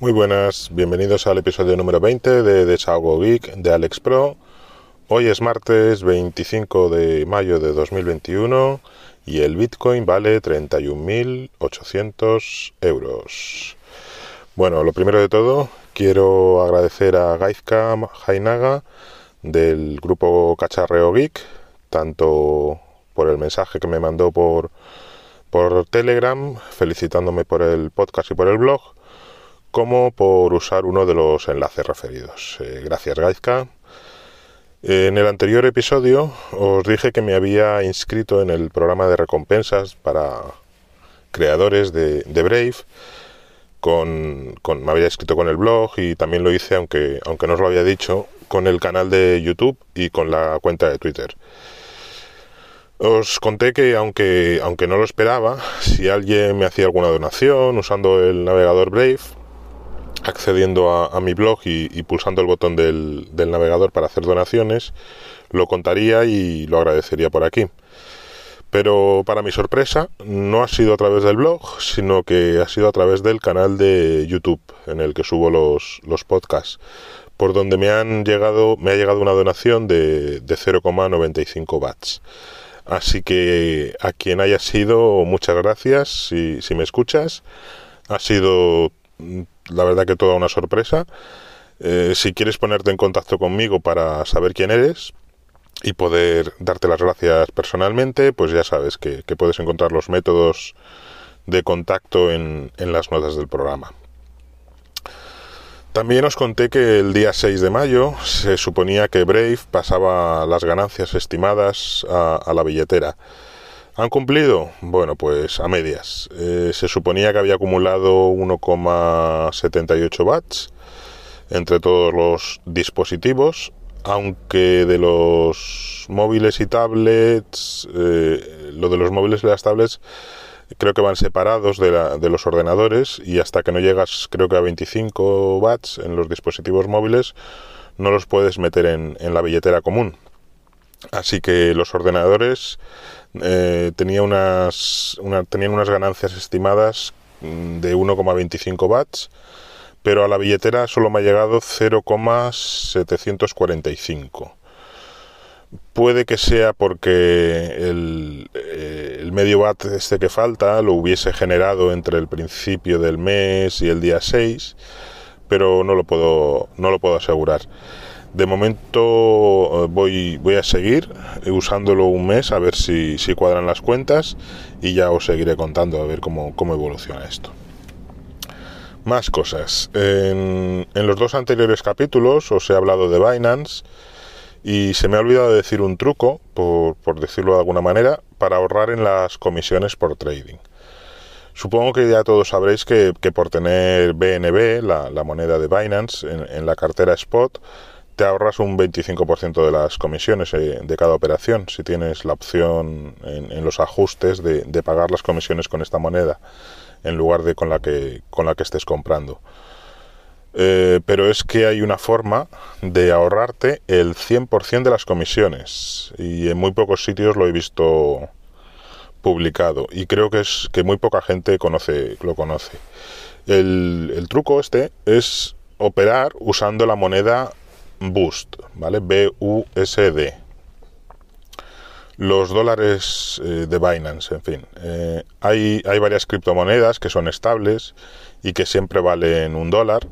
Muy buenas, bienvenidos al episodio número 20 de Desahogo Geek de Alex Pro. Hoy es martes 25 de mayo de 2021 y el Bitcoin vale 31.800 euros. Bueno, lo primero de todo, quiero agradecer a Gaizka Jainaga del grupo Cacharreo Geek, tanto por el mensaje que me mandó por, por Telegram, felicitándome por el podcast y por el blog, como por usar uno de los enlaces referidos. Eh, gracias, Gaizka. En el anterior episodio os dije que me había inscrito en el programa de recompensas para creadores de, Brave con, me había escrito con el blog y también lo hice, aunque, aunque no os lo había dicho, con el canal de YouTube y con la cuenta de Twitter. Os conté que aunque, aunque no lo esperaba, si alguien me hacía alguna donación usando el navegador Brave, accediendo a, mi blog y, pulsando el botón del, navegador para hacer donaciones, lo contaría y lo agradecería por aquí. Pero para mi sorpresa, no ha sido a través del blog, sino que ha sido a través del canal de YouTube en el que subo los, podcasts, por donde me han llegado, me ha llegado una donación de, de 0,95 watts. Así que a quien haya sido, muchas gracias si, si me escuchas. Ha sido mm, la verdad que toda una sorpresa. Eh, si quieres ponerte en contacto conmigo para saber quién eres, y poder darte las gracias personalmente, pues ya sabes que, puedes encontrar los métodos de contacto en, las notas del programa. También os conté que el día 6 de mayo se suponía que Brave pasaba las ganancias estimadas a, la billetera. ¿Han cumplido? Bueno, pues a medias. Eh, se suponía que había acumulado 1,78 watts entre todos los dispositivos aunque de los móviles y tablets, eh, lo de los móviles y las tablets creo que van separados de, la, de, los ordenadores y hasta que no llegas creo que a 25 watts en los dispositivos móviles no los puedes meter en, en la billetera común. Así que los ordenadores eh, tenía unas, tenían unas ganancias estimadas mm, de 1,25 watts pero a la billetera solo me ha llegado 0,745. Puede que sea porque el, eh, el, medio watt este que falta lo hubiese generado entre el principio del mes y el día 6, pero no lo puedo, no lo puedo asegurar. De momento eh, voy, voy a seguir usándolo un mes a ver si, si cuadran las cuentas y ya os seguiré contando a ver cómo, cómo evoluciona esto. Más cosas. En, los dos anteriores capítulos os he hablado de Binance y se me ha olvidado decir un truco, por, decirlo de alguna manera, para ahorrar en las comisiones por trading. Supongo que ya todos sabréis que, por tener BNB, la, moneda de Binance, en, la cartera Spot, te ahorras un 25% de las comisiones eh, de cada operación si tienes la opción en, los ajustes de pagar las comisiones con esta moneda en lugar de con la que, con la que estés comprando. Eh, pero es que hay una forma de ahorrarte el 100% de las comisiones y en muy pocos sitios lo he visto publicado y creo que es que muy poca gente conoce lo conoce. El, el truco este es operar usando la moneda Boost, ¿vale? B-U-S-D los dólares eh, de Binance, en fin. Eh, hay, hay varias criptomonedas que son estables y que siempre valen un dólar.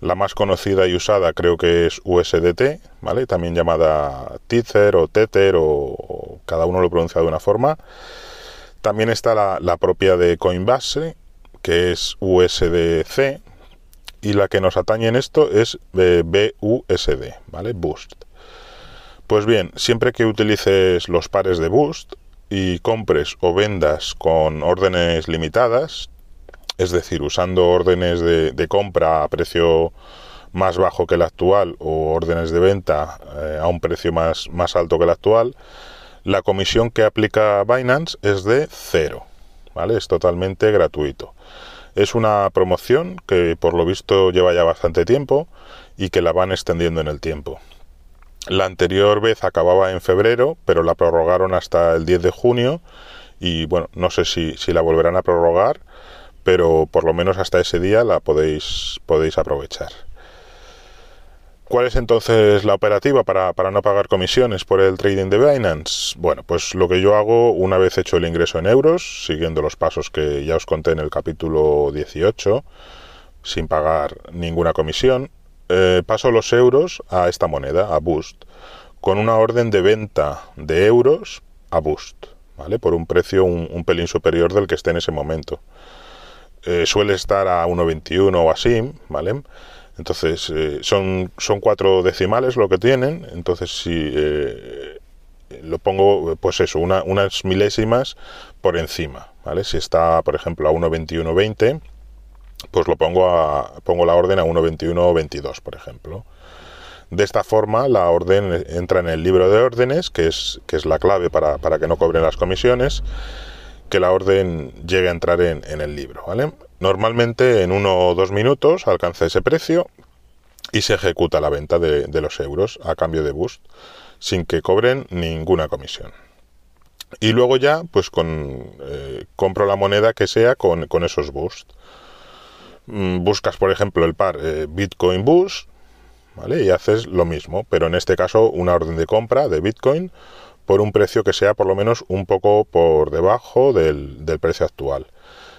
La más conocida y usada creo que es USDT, ¿vale? También llamada Tether o Tether o, cada uno lo pronuncia de una forma. También está la, la propia de Coinbase, que es USDC, y la que nos atañe en esto es eh, BUSD, ¿vale? Boost. Pues bien, siempre que utilices los pares de Boost y compres o vendas con órdenes limitadas, es decir, usando órdenes de, compra a precio más bajo que el actual o órdenes de venta eh, a un precio más, más alto que el actual, la comisión que aplica Binance es de cero, ¿vale? Es totalmente gratuito. Es una promoción que por lo visto lleva ya bastante tiempo y que la van extendiendo en el tiempo. La anterior vez acababa en febrero, pero la prorrogaron hasta el 10 de junio y bueno, no sé si, si la volverán a prorrogar, pero por lo menos hasta ese día la podéis, podéis aprovechar. ¿Cuál es entonces la operativa para, no pagar comisiones por el trading de Binance? Bueno, pues lo que yo hago una vez hecho el ingreso en euros, siguiendo los pasos que ya os conté en el capítulo 18, sin pagar ninguna comisión, eh, paso los euros a esta moneda, a Boost, con una orden de venta de euros a Boost, ¿vale? Por un precio un, pelín superior del que esté en ese momento. Eh, suele estar a 1,21 o así, ¿vale? Entonces, eh, son, son cuatro decimales lo que tienen, entonces si eh, lo pongo, pues eso, unas milésimas por encima, ¿vale? Si está, por ejemplo, a 1.21.20, pues lo pongo, a, pongo la orden a 1.21.22, por ejemplo. De esta forma, la orden entra en el libro de órdenes, que es, que es la clave para, para que no cobren las comisiones, que la orden llegue a entrar en, en el libro, ¿vale? Normalmente en uno o dos minutos alcanza ese precio y se ejecuta la venta de, los euros a cambio de boost sin que cobren ninguna comisión. Y luego ya, pues con eh, compro la moneda que sea con, esos boost. Mm, buscas, por ejemplo, el par eh, Bitcoin Boost, ¿vale? Y haces lo mismo, pero en este caso una orden de compra de Bitcoin por un precio que sea por lo menos un poco por debajo del precio actual.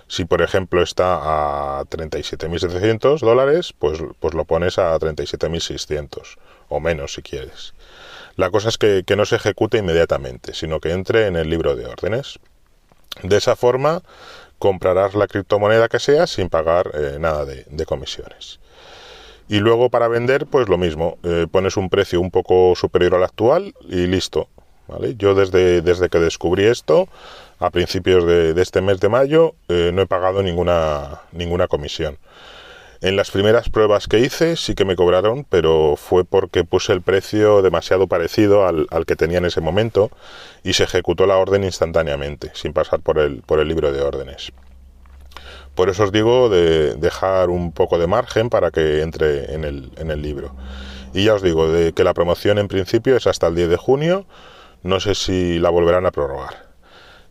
Si por ejemplo está a 37.700 dólares, pues, pues lo pones a 37.600 o menos si quieres. La cosa es que, no se ejecute inmediatamente, sino que entre en el libro de órdenes. De esa forma comprarás la criptomoneda que sea sin pagar eh, nada de, comisiones. Y luego para vender, pues lo mismo, eh, pones un precio un poco superior al actual y listo. ¿vale? Yo desde, desde que descubrí esto, a principios de, este mes de mayo eh, no he pagado ninguna, ninguna comisión. En las primeras pruebas que hice sí que me cobraron, pero fue porque puse el precio demasiado parecido al, que tenía en ese momento y se ejecutó la orden instantáneamente, sin pasar por el, por el libro de órdenes. Por eso os digo de dejar un poco de margen para que entre en el, en el libro. Y ya os digo de que la promoción en principio es hasta el 10 de junio, no sé si la volverán a prorrogar.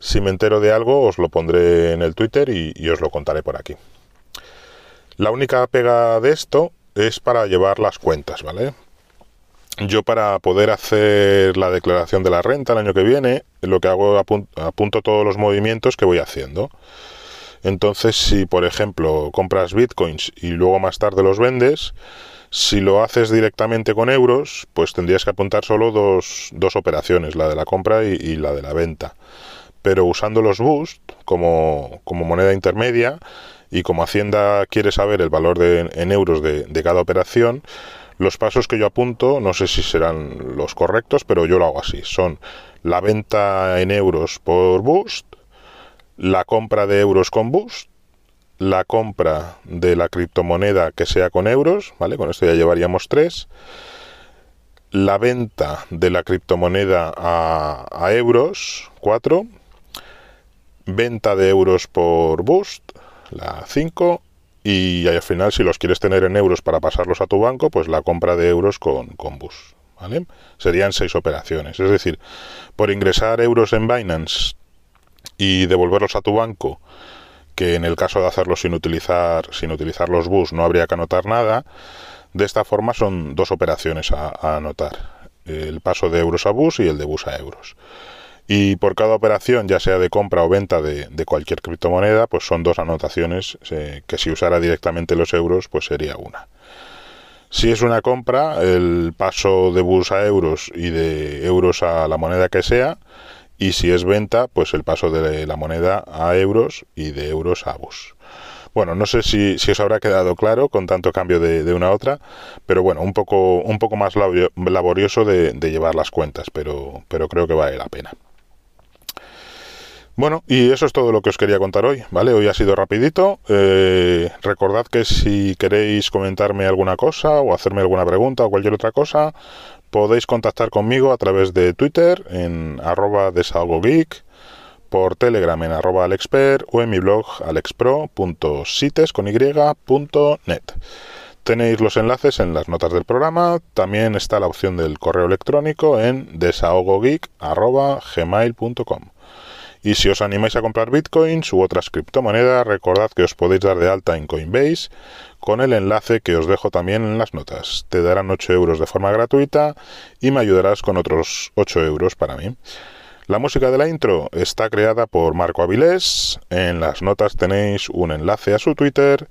Si me entero de algo, os lo pondré en el Twitter y, os lo contaré por aquí. La única pega de esto es para llevar las cuentas, ¿vale? Yo para poder hacer la declaración de la renta el año que viene, lo que hago apunto, apunto todos los movimientos que voy haciendo. Entonces, si por ejemplo compras bitcoins y luego más tarde los vendes, si lo haces directamente con euros, pues tendrías que apuntar solo dos, dos operaciones, la de la compra y la de la venta pero usando los Boost como, moneda intermedia y como Hacienda quiere saber el valor de, en euros de, cada operación, los pasos que yo apunto, no sé si serán los correctos, pero yo lo hago así. Son la venta en euros por Boost, la compra de euros con Boost, la compra de la criptomoneda que sea con euros, ¿vale? Con esto ya llevaríamos tres. La venta de la criptomoneda a, a euros, cuatro venta de euros por Boost, la 5, y al final si los quieres tener en euros para pasarlos a tu banco, pues la compra de euros con, con Boost. Serían seis operaciones. Es decir, por ingresar euros en Binance y devolverlos a tu banco, que en el caso de hacerlo sin utilizar, sin utilizar los bus no habría que anotar nada, de esta forma son dos operaciones a anotar. El paso de euros a bus y el de bus a euros. Y por cada operación, ya sea de compra o venta de, cualquier criptomoneda, pues son dos anotaciones eh, que si usara directamente los euros, pues sería una. Si es una compra, el paso de bus a euros y de euros a la moneda que sea. Y si es venta, pues el paso de la moneda a euros y de euros a bus. Bueno, no sé si, si os habrá quedado claro con tanto cambio de, una a otra, pero bueno, un poco, un poco más laborioso de, de llevar las cuentas, pero, pero creo que vale la pena. Bueno, y eso es todo lo que os quería contar hoy, ¿vale? Hoy ha sido rapidito. Eh, recordad que si queréis comentarme alguna cosa o hacerme alguna pregunta o cualquier otra cosa, podéis contactar conmigo a través de Twitter en arroba desalgogeek, por Telegram en arroba alexper o en mi blog alexpro.sites con. Tenéis los enlaces en las notas del programa. También está la opción del correo electrónico en desahogogeek.gmail.com. Y si os animáis a comprar bitcoins u otras criptomonedas, recordad que os podéis dar de alta en Coinbase con el enlace que os dejo también en las notas. Te darán 8 euros de forma gratuita y me ayudarás con otros 8 euros para mí. La música de la intro está creada por Marco Avilés. En las notas tenéis un enlace a su Twitter.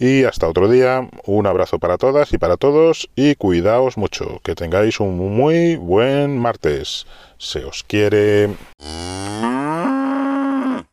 Y hasta otro día, un abrazo para todas y para todos y cuidaos mucho, que tengáis un muy buen martes. Se os quiere.